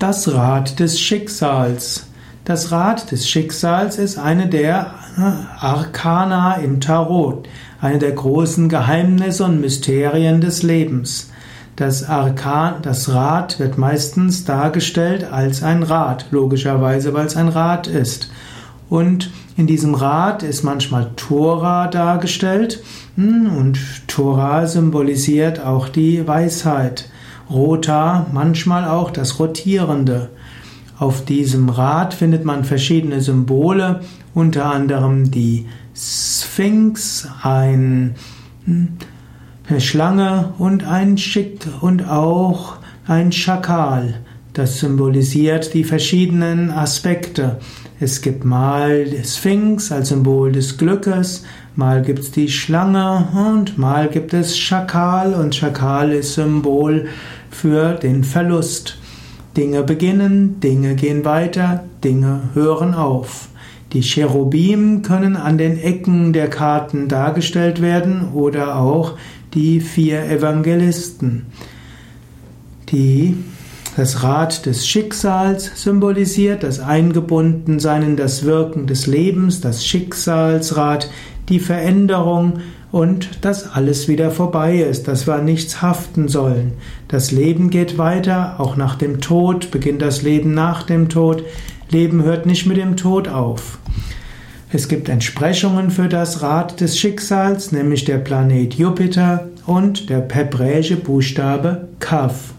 Das Rad des Schicksals. Das Rad des Schicksals ist eine der äh, Arkana im Tarot, eine der großen Geheimnisse und Mysterien des Lebens. Das Arkan, das Rad wird meistens dargestellt als ein Rad, logischerweise, weil es ein Rad ist. Und in diesem Rad ist manchmal Tora dargestellt hm, und Tora symbolisiert auch die Weisheit. Rota, manchmal auch das Rotierende. Auf diesem Rad findet man verschiedene Symbole, unter anderem die Sphinx, ein, hm, eine Schlange und ein Schick und auch ein Schakal. Das symbolisiert die verschiedenen Aspekte. Es gibt mal Sphinx als Symbol des Glückes, mal gibt es die Schlange und mal gibt es Schakal und Schakal ist Symbol für den Verlust. Dinge beginnen, Dinge gehen weiter, Dinge hören auf. Die Cherubim können an den Ecken der Karten dargestellt werden oder auch die vier Evangelisten. Die, das Rad des Schicksals symbolisiert das Eingebundensein in das Wirken des Lebens, das Schicksalsrad, die Veränderung, und dass alles wieder vorbei ist, dass wir an nichts haften sollen. Das Leben geht weiter, auch nach dem Tod beginnt das Leben nach dem Tod. Leben hört nicht mit dem Tod auf. Es gibt Entsprechungen für das Rad des Schicksals, nämlich der Planet Jupiter und der hebräische Buchstabe Kaf.